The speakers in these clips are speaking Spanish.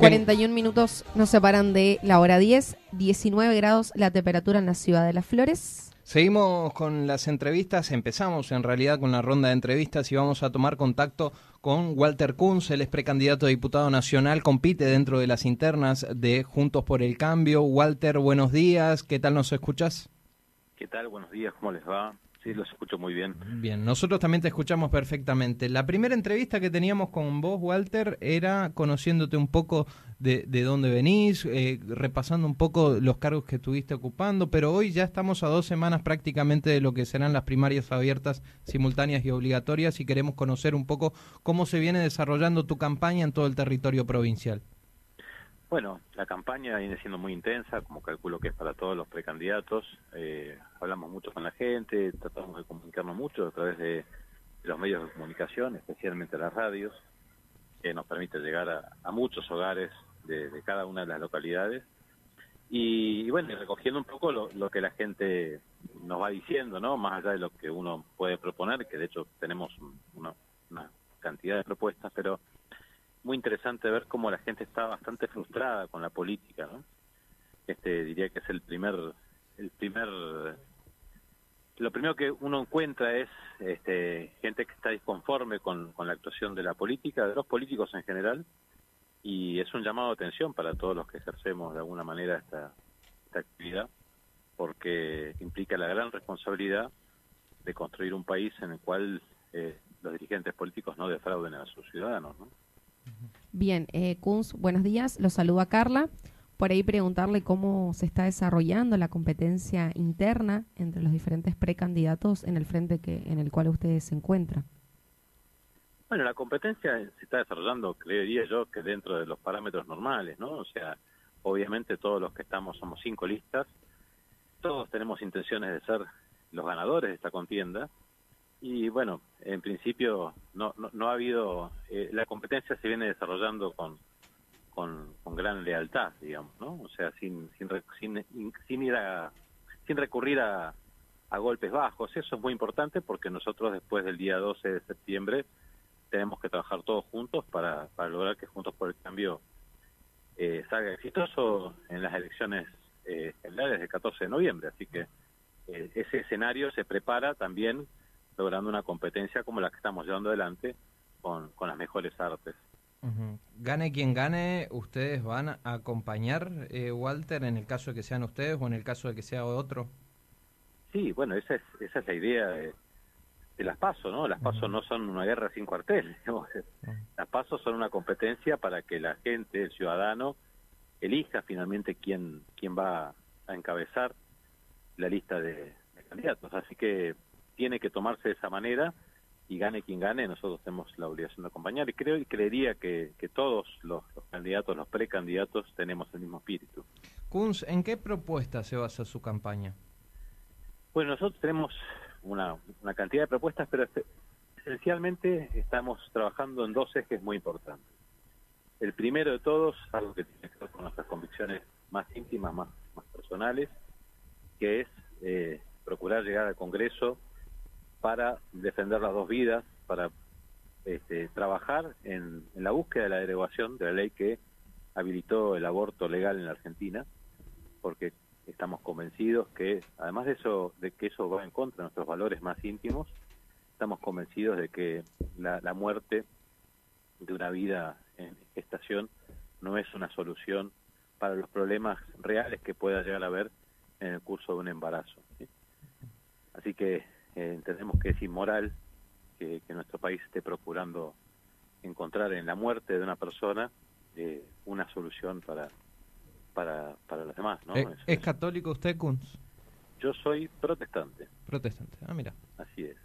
41 minutos nos separan de la hora 10, 19 grados la temperatura en la ciudad de Las Flores. Seguimos con las entrevistas, empezamos en realidad con la ronda de entrevistas y vamos a tomar contacto con Walter Kunz, él es precandidato a diputado nacional, compite dentro de las internas de Juntos por el Cambio. Walter, buenos días, ¿qué tal nos escuchas? ¿Qué tal? Buenos días, ¿cómo les va? Sí, los escucho muy bien. Bien, nosotros también te escuchamos perfectamente. La primera entrevista que teníamos con vos, Walter, era conociéndote un poco de, de dónde venís, eh, repasando un poco los cargos que estuviste ocupando, pero hoy ya estamos a dos semanas prácticamente de lo que serán las primarias abiertas, simultáneas y obligatorias y queremos conocer un poco cómo se viene desarrollando tu campaña en todo el territorio provincial. Bueno, la campaña viene siendo muy intensa, como calculo que es para todos los precandidatos. Eh, hablamos mucho con la gente, tratamos de comunicarnos mucho a través de, los medios de comunicación, especialmente las radios, que nos permite llegar a, muchos hogares de, cada una de las localidades. Y, bueno, recogiendo un poco lo, que la gente nos va diciendo, ¿no? Más allá de lo que uno puede proponer, que de hecho tenemos una cantidad de propuestas, pero muy interesante ver cómo la gente está bastante frustrada con la política, ¿no? Este diría que es el primer el primer lo primero que uno encuentra es este, gente que está disconforme con, con la actuación de la política, de los políticos en general, y es un llamado de atención para todos los que ejercemos de alguna manera esta, esta actividad, porque implica la gran responsabilidad de construir un país en el cual eh, los dirigentes políticos no defrauden a sus ciudadanos. ¿no? Bien, eh, Kunz, buenos días. Los saluda Carla. Por ahí preguntarle cómo se está desarrollando la competencia interna entre los diferentes precandidatos en el frente que en el cual ustedes se encuentran. Bueno, la competencia se está desarrollando, creería yo, que dentro de los parámetros normales, ¿no? O sea, obviamente todos los que estamos somos cinco listas, todos tenemos intenciones de ser los ganadores de esta contienda, y bueno, en principio no, no, ha habido, eh, la competencia se viene desarrollando con, con, gran lealtad, digamos, ¿no? O sea, sin, sin, sin, sin ir a, sin recurrir a, a golpes bajos. Eso es muy importante porque nosotros después del día 12 de septiembre tenemos que trabajar todos juntos para, para lograr que Juntos por el Cambio eh, salga exitoso en las elecciones eh, generales del 14 de noviembre. Así que eh, ese escenario se prepara también logrando una competencia como la que estamos llevando adelante con, con las mejores artes. Gane quien gane, ¿ustedes van a acompañar, eh, Walter, en el caso de que sean ustedes o en el caso de que sea otro? Sí, bueno, esa es, esa es la idea de, las PASO, ¿no? Las PASO no son una guerra sin cuartel. Las PASO son una competencia para que la gente, el ciudadano, elija finalmente quién, quién va a encabezar la lista de candidatos. Así que tiene que tomarse de esa manera y gane quien gane, nosotros tenemos la obligación de acompañar y creo y creería que, que todos los, candidatos, los precandidatos, tenemos el mismo espíritu. Kunz, ¿en qué propuesta se basa su campaña? Bueno, nosotros tenemos una, una cantidad de propuestas, pero esencialmente estamos trabajando en dos ejes muy importantes. El primero de todos, algo que tiene que ver con nuestras convicciones más íntimas, más, más personales, que es eh, procurar llegar al Congreso para defender las dos vidas, para este, trabajar en, la búsqueda de la derogación de la ley que habilitó el aborto legal en la Argentina, porque estamos convencidos que, además de eso, de que eso va en contra de nuestros valores más íntimos, estamos convencidos de que la, la muerte de una vida en gestación no es una solución para los problemas reales que pueda llegar a haber en el curso de un embarazo. Así que eh, entendemos que es inmoral que, nuestro país esté procurando encontrar en la muerte de una persona eh, una solución para, para, para los demás. ¿no? Eh, ¿Es, católico usted, Kunz? Yo soy protestante. Protestante, ah, mira. Así es.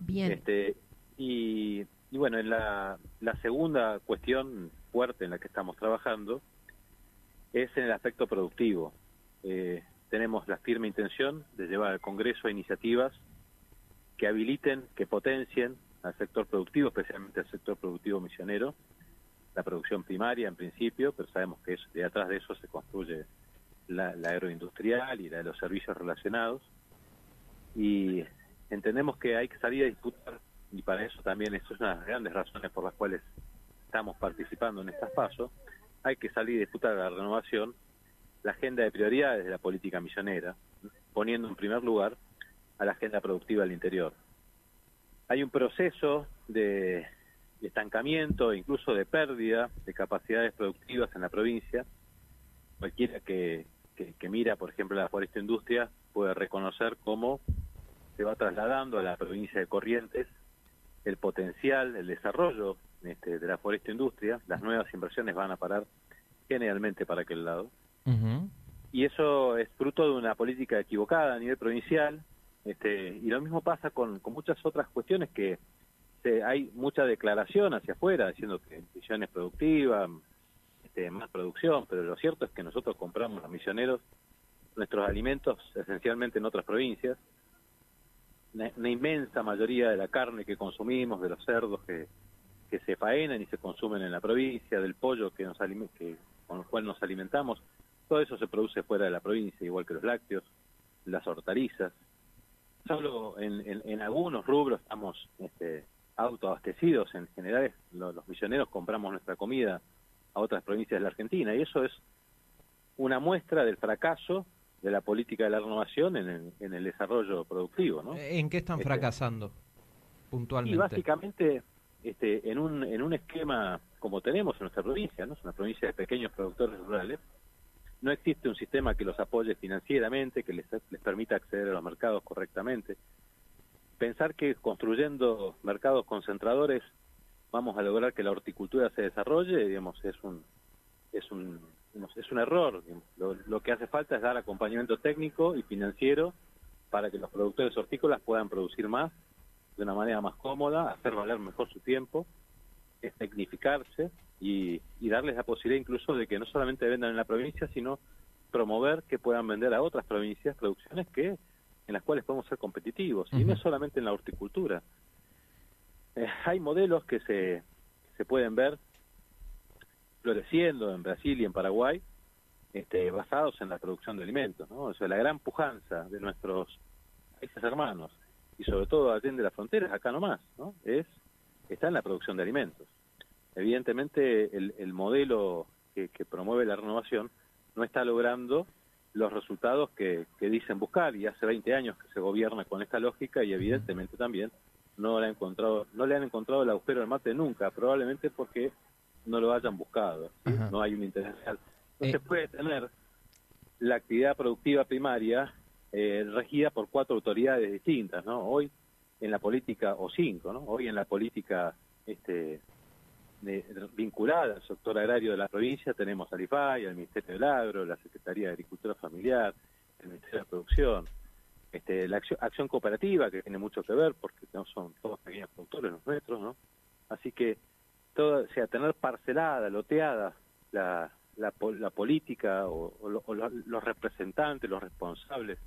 Bien. Este, y, y bueno, en la, la segunda cuestión fuerte en la que estamos trabajando es en el aspecto productivo. tenemos la firme intención de llevar al Congreso iniciativas que habiliten, que potencien al sector productivo, especialmente al sector productivo misionero, la producción primaria en principio, pero sabemos que de atrás de eso se construye la, agroindustrial y la de los servicios relacionados. Y entendemos que hay que salir a disputar, y para eso también, es una de las grandes razones por las cuales estamos participando en estas pasos, hay que salir y disputar la renovación la agenda de prioridades de la política misionera, poniendo en primer lugar a la agenda productiva del interior. Hay un proceso de estancamiento, incluso de pérdida de capacidades productivas en la provincia. Cualquiera que, que, mira, por ejemplo, la foresta industria puede reconocer cómo se va trasladando a la provincia de Corrientes el potencial, el desarrollo este, de la foresta industria. Las nuevas inversiones van a parar generalmente para aquel lado. Y eso es fruto de una política equivocada a nivel provincial. Este, y lo mismo pasa con, con muchas otras cuestiones que este, hay mucha declaración hacia afuera diciendo que misiones productivas, este, más producción, pero lo cierto es que nosotros compramos los misioneros nuestros alimentos esencialmente en otras provincias. Una, inmensa mayoría de la carne que consumimos, de los cerdos que, que se faenan y se consumen en la provincia, del pollo que nos que, con el cual nos alimentamos, todo eso se produce fuera de la provincia, igual que los lácteos, las hortalizas. Solo en, en, algunos rubros estamos este, autoabastecidos, en general los, misioneros compramos nuestra comida a otras provincias de la Argentina y eso es una muestra del fracaso de la política de la renovación en el, desarrollo productivo. ¿no? ¿En qué están este, fracasando puntualmente? Y básicamente este, en, un, en un esquema como tenemos en nuestra provincia, ¿no? es una provincia de pequeños productores rurales, no existe un sistema que los apoye financieramente, que les, les permita acceder a los mercados correctamente. Pensar que construyendo mercados concentradores vamos a lograr que la horticultura se desarrolle, digamos, es un es un es un error. Lo, lo, que hace falta es dar acompañamiento técnico y financiero para que los productores hortícolas puedan producir más de una manera más cómoda, hacer valer mejor su tiempo, es tecnificarse y, darles la posibilidad incluso de que no solamente vendan en la provincia, sino promover que puedan vender a otras provincias producciones que en las cuales podemos ser competitivos, y no solamente en la horticultura. Eh, hay modelos que se, se pueden ver floreciendo en Brasil y en Paraguay, este, basados en la producción de alimentos, ¿no? O sea, la gran pujanza de nuestros países hermanos, y sobre todo allá de las fronteras, acá nomás, ¿no? Es, está en la producción de alimentos. Evidentemente, el, modelo que, promueve la renovación no está logrando los resultados que, dicen buscar y hace 20 años que se gobierna con esta lógica y evidentemente también no le han encontrado no le han encontrado el agujero del mate nunca probablemente porque no lo hayan buscado no hay un interés real. Se eh. puede tener la actividad productiva primaria eh, regida por cuatro autoridades distintas no hoy en la política o cinco no hoy en la política este vinculada al sector agrario de la provincia tenemos al IFAI, al Ministerio del Agro, la Secretaría de Agricultura Familiar, el Ministerio de Producción, este, la acción, cooperativa que tiene mucho que ver porque no son todos pequeños productores los nuestros, ¿no? Así que todo, sea, tener parcelada, loteada la, la, política o, los representantes, los responsables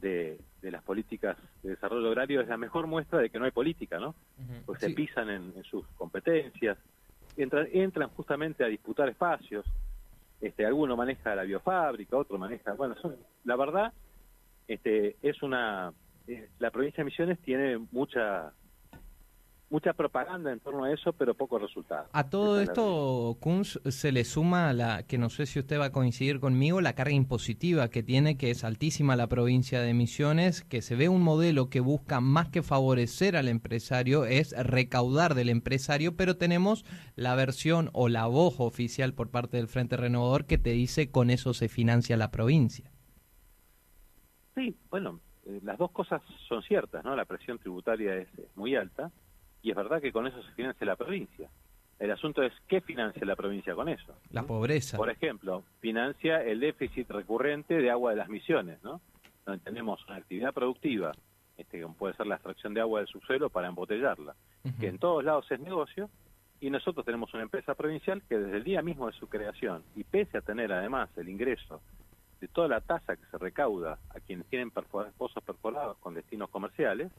de, las políticas de desarrollo agrario es la mejor muestra de que no hay política, ¿no? Porque se pisan en, sus competencias, entran, entran justamente a disputar espacios, este, alguno maneja la biofábrica, otro maneja, bueno, la verdad, este, es una, eh, la provincia de Misiones tiene mucha mucha propaganda en torno a eso, pero poco resultado. A todo esto, Kunz, se le suma la, que no sé si usted va a coincidir conmigo, la carga impositiva que tiene, que es altísima la provincia de Misiones, que se ve un modelo que busca más que favorecer al empresario, es recaudar del empresario, pero tenemos la versión o la voz oficial por parte del Frente Renovador que te dice con eso se financia la provincia. Sí, bueno, eh, las dos cosas son ciertas, ¿no? La presión tributaria es muy alta y es verdad que con eso se financia la provincia. El asunto es, ¿qué financia la provincia con eso? La pobreza. Por ejemplo, financia el déficit recurrente de agua de las misiones, ¿no? Donde tenemos una actividad productiva, este, como puede ser la extracción de agua del subsuelo para embotellarla, que en todos lados es negocio, y nosotros tenemos una empresa provincial que desde el día mismo de su creación, y pese a tener además el ingreso de toda la tasa que se recauda a quienes tienen pozos perforados con destinos comerciales,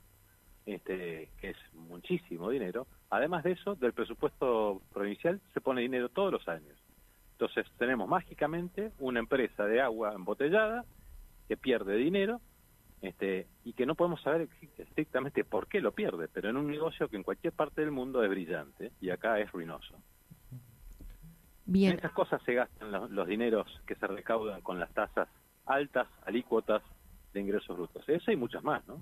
este, que es muchísimo dinero. Además de eso, del presupuesto provincial se pone dinero todos los años. Entonces tenemos mágicamente una empresa de agua embotellada que pierde dinero este, y que no podemos saber estrictamente por qué lo pierde, pero en un negocio que en cualquier parte del mundo es brillante y acá es ruinoso. Bien. En esas cosas se gastan los, dineros que se recaudan con las tasas altas, alícuotas de ingresos brutos. Eso y muchas más, ¿no?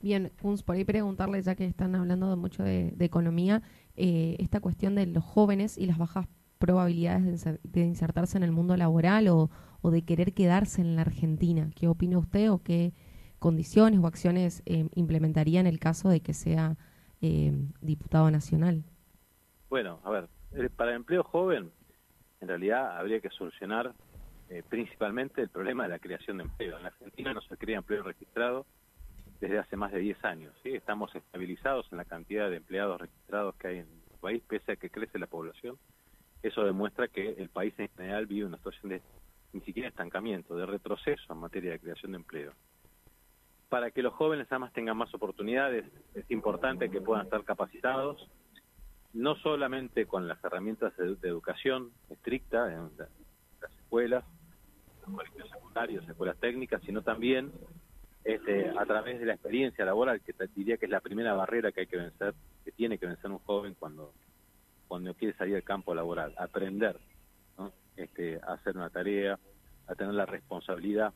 Bien, Kunz, por ahí preguntarle, ya que están hablando mucho de, economía, eh, esta cuestión de los jóvenes y las bajas probabilidades de, insertarse en el mundo laboral o, de querer quedarse en la Argentina. ¿Qué opina usted o qué condiciones o acciones eh, implementaría en el caso de que sea eh, diputado nacional? Bueno, a ver, eh, para el empleo joven, en realidad habría que solucionar principalmente el problema de la creación de empleo. En la Argentina no se crea empleo registrado desde hace más de 10 años. ¿sí? Estamos estabilizados en la cantidad de empleados registrados que hay en el país, pese a que crece la población eso demuestra que el país en general vive una situación de ni siquiera estancamiento, de retroceso en materia de creación de empleo. Para que los jóvenes además tengan más oportunidades, es importante que puedan estar capacitados, no solamente con las herramientas de, educación estricta en las escuelas, los colegios secundarios, escuelas técnicas, sino también este, a través de la experiencia laboral, que diría que es la primera barrera que hay que vencer, que tiene que vencer un joven cuando cuando quiere salir al campo laboral, aprender este, a hacer una tarea, a tener la responsabilidad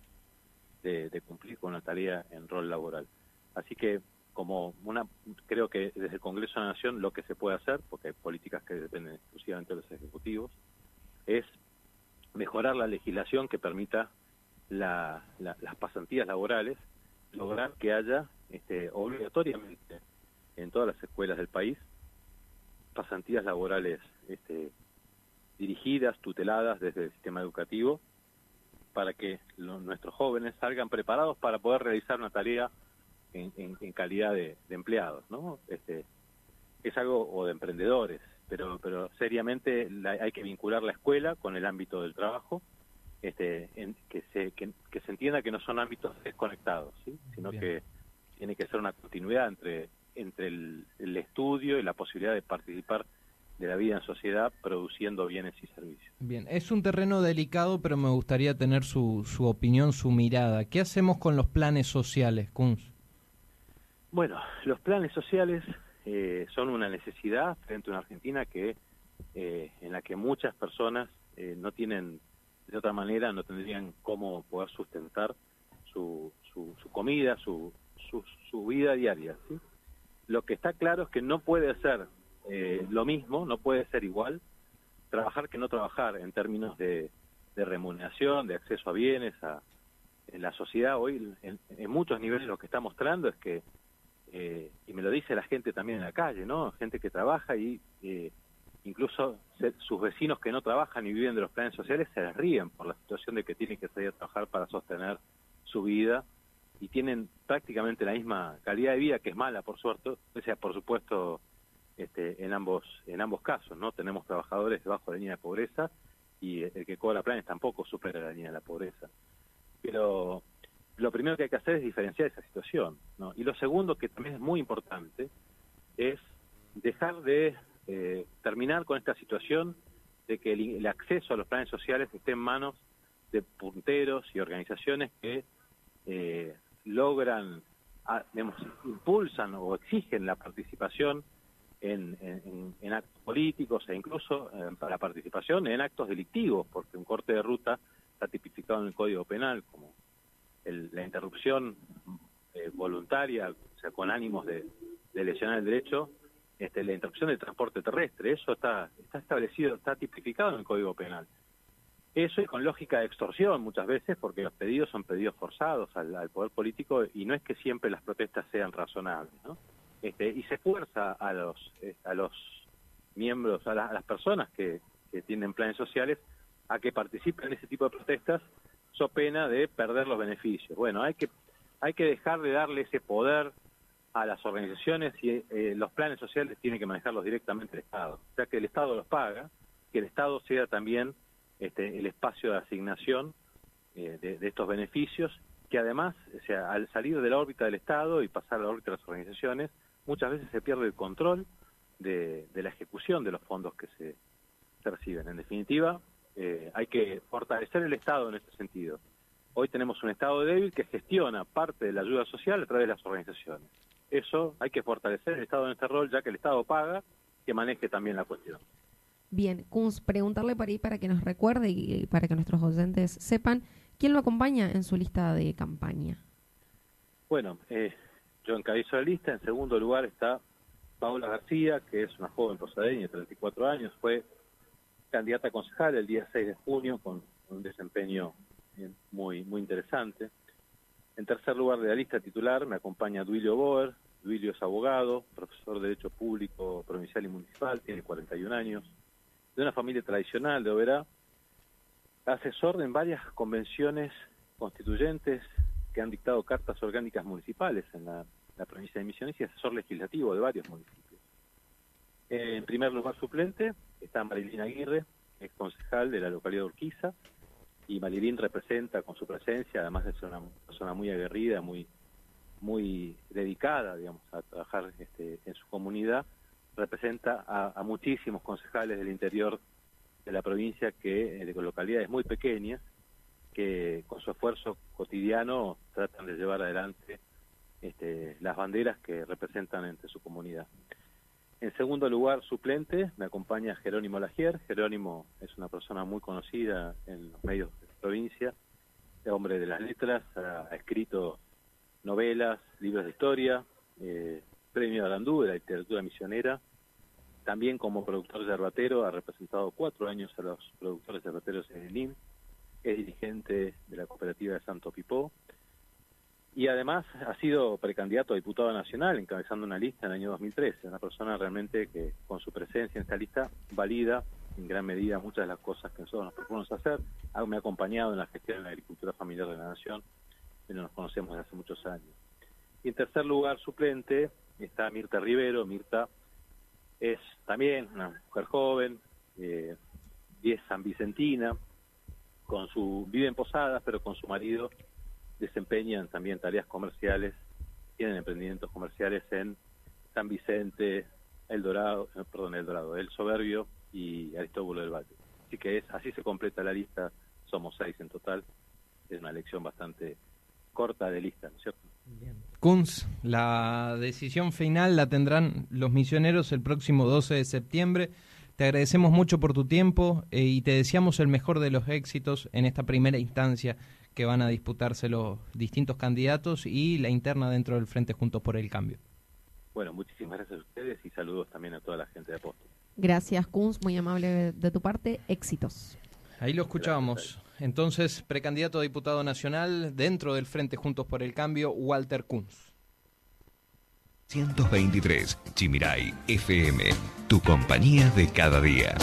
de, cumplir con una tarea en rol laboral. Así que como una creo que desde el Congreso de la Nación lo que se puede hacer, porque hay políticas que dependen exclusivamente de los ejecutivos, es mejorar la legislación que permita las pasantías laborales, lograr que haya este, obligatoriamente en todas las escuelas del país pasantías laborales este, dirigidas, tuteladas desde el sistema educativo, para que nuestros jóvenes salgan preparados para poder realizar una tarea en, calidad de, empleados, ¿no? Este, es algo, o de emprendedores, pero, pero seriamente hay que vincular la escuela con el ámbito del trabajo, este, que, se, que, se entienda que no son ámbitos desconectados, sino que tiene que ser una continuidad entre entre el, estudio y la posibilidad de participar de la vida en sociedad produciendo bienes y servicios. Bien, es un terreno delicado, pero me gustaría tener su, su opinión, su mirada. ¿Qué hacemos con los planes sociales, Kunz? Bueno, los planes sociales eh, son una necesidad frente a una Argentina que eh, en la que muchas personas eh, no tienen, de otra manera, no tendrían cómo poder sustentar su, su, su comida, su, su, su vida diaria. ¿sí? Lo que está claro es que no puede ser eh, lo mismo, no puede ser igual trabajar que no trabajar en términos de, remuneración, de acceso a bienes, a, en la sociedad hoy en, muchos niveles lo que está mostrando es que, eh, y me lo dice la gente también en la calle, ¿no? Gente que trabaja y eh, incluso sus vecinos que no trabajan y viven de los planes sociales se ríen por la situación de que tienen que salir a trabajar para sostener su vida y tienen prácticamente la misma calidad de vida, que es mala, por suerte, o sea, por supuesto, este, en ambos en ambos casos, ¿no? Tenemos trabajadores debajo de la línea de pobreza y el que cobra planes tampoco supera la línea de la pobreza. Pero lo primero que hay que hacer es diferenciar esa situación, ¿no? Y lo segundo, que también es muy importante, es dejar de eh, terminar con esta situación de que el acceso a los planes sociales esté en manos de punteros y organizaciones que eh, logran, digamos, impulsan o exigen la participación en, actos políticos e incluso eh, para participación en actos delictivos, porque un corte de ruta está tipificado en el Código Penal como la interrupción eh, voluntaria, o sea, con ánimos de, lesionar el derecho, este, la interrupción del transporte terrestre, eso está, está establecido, está tipificado en el Código Penal. Eso es con lógica de extorsión muchas veces, porque los pedidos son pedidos forzados al, poder político y no es que siempre las protestas sean razonables, ¿no? Este, y se fuerza a los eh, a los miembros, a, las personas que, tienen planes sociales a que participen en ese tipo de protestas, so pena de perder los beneficios. Bueno, hay que hay que dejar de darle ese poder a las organizaciones y eh, los planes sociales tienen que manejarlos directamente el Estado. O sea, que el Estado los paga, que el Estado sea también este, el espacio de asignación eh, de, estos beneficios, que además, sea, al salir de la órbita del Estado y pasar a la órbita de las organizaciones, muchas veces se pierde el control de, la ejecución de los fondos que se, reciben. En definitiva, eh, hay que fortalecer el Estado en este sentido. Hoy tenemos un Estado débil que gestiona parte de la ayuda social a través de las organizaciones. Eso hay que fortalecer el Estado en este rol, ya que el Estado paga, que maneje también la cuestión. Bien, Kunz, preguntarle para ahí para que nos recuerde y para que nuestros oyentes sepan quién lo acompaña en su lista de campaña. Bueno, eh, yo encabezo la lista. En segundo lugar está Paula García, que es una joven posadeña de 34 años. Fue candidata a concejal el día 6 de junio con un desempeño muy, muy interesante. En tercer lugar de la lista titular me acompaña Duilio Boer. Duilio es abogado, profesor de Derecho Público Provincial y Municipal, tiene 41 años, de una familia tradicional de Oberá, asesor en varias convenciones constituyentes que han dictado cartas orgánicas municipales en la, provincia de Misiones y asesor legislativo de varios municipios. En primer lugar suplente está Marilina Aguirre, ex concejal de la localidad de Urquiza, y Marilín representa con su presencia, además de ser una persona muy aguerrida, muy muy dedicada, digamos, a trabajar este, en su comunidad, representa a, muchísimos concejales del interior de la provincia que de localidades muy pequeñas que con su esfuerzo cotidiano tratan de llevar adelante este, las banderas que representan entre su comunidad. En segundo lugar, suplente, me acompaña Jerónimo Lagier. Jerónimo es una persona muy conocida en los medios de la provincia, hombre de las letras, ha, escrito novelas, libros de historia, eh, premio Arandú de la literatura misionera. También como productor de yerbatero ha representado cuatro años a los productores yerbateros en el IN. Es dirigente de la cooperativa de Santo Pipó y además ha sido precandidato a diputado nacional, encabezando una lista en el año 2013. Una persona realmente que con su presencia en esta lista valida en gran medida muchas de las cosas que nosotros nos proponemos hacer. Me ha acompañado en la gestión de la agricultura familiar de la Nación, pero nos conocemos desde hace muchos años. Y en tercer lugar, suplente, está Mirta Rivero. Mirta es también una mujer joven, eh, es san Vicentina, con su, vive en Posadas, pero con su marido desempeñan también tareas comerciales, tienen emprendimientos comerciales en San Vicente, El Dorado, eh, perdón, El Dorado, El Soberbio y Aristóbulo del Valle. Así que es, así se completa la lista, somos seis en total, es una elección bastante corta de lista, ¿no es cierto? Kunz, la decisión final la tendrán los misioneros el próximo 12 de septiembre. Te agradecemos mucho por tu tiempo eh, y te deseamos el mejor de los éxitos en esta primera instancia que van a disputarse los distintos candidatos y la interna dentro del Frente Juntos por el Cambio. Bueno, muchísimas gracias a ustedes y saludos también a toda la gente de Apóstol. Gracias, Kunz, muy amable de tu parte. Éxitos. Ahí lo escuchábamos. Entonces, precandidato a diputado nacional dentro del Frente Juntos por el Cambio, Walter Kunz. 123, Chimirai FM, tu compañía de cada día.